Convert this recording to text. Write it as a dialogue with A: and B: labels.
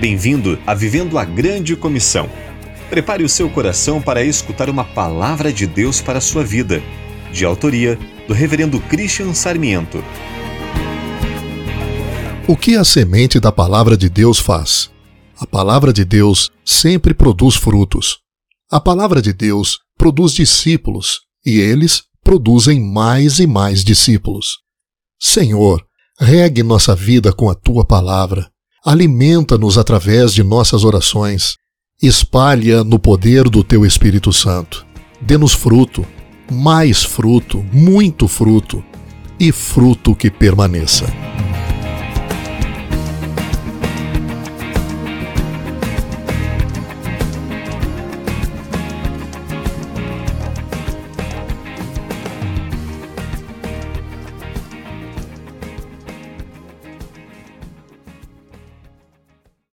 A: Bem-vindo a Vivendo a Grande Comissão. Prepare o seu coração para escutar uma palavra de Deus para a sua vida, de autoria do Reverendo Christian Sarmiento.
B: O que a semente da palavra de Deus faz? A palavra de Deus sempre produz frutos. A palavra de Deus produz discípulos e eles produzem mais e mais discípulos. Senhor, regue nossa vida com a tua palavra Alimenta-nos através de nossas orações. Espalha no poder do teu Espírito Santo. Dê-nos fruto, mais fruto, muito fruto, e fruto que permaneça.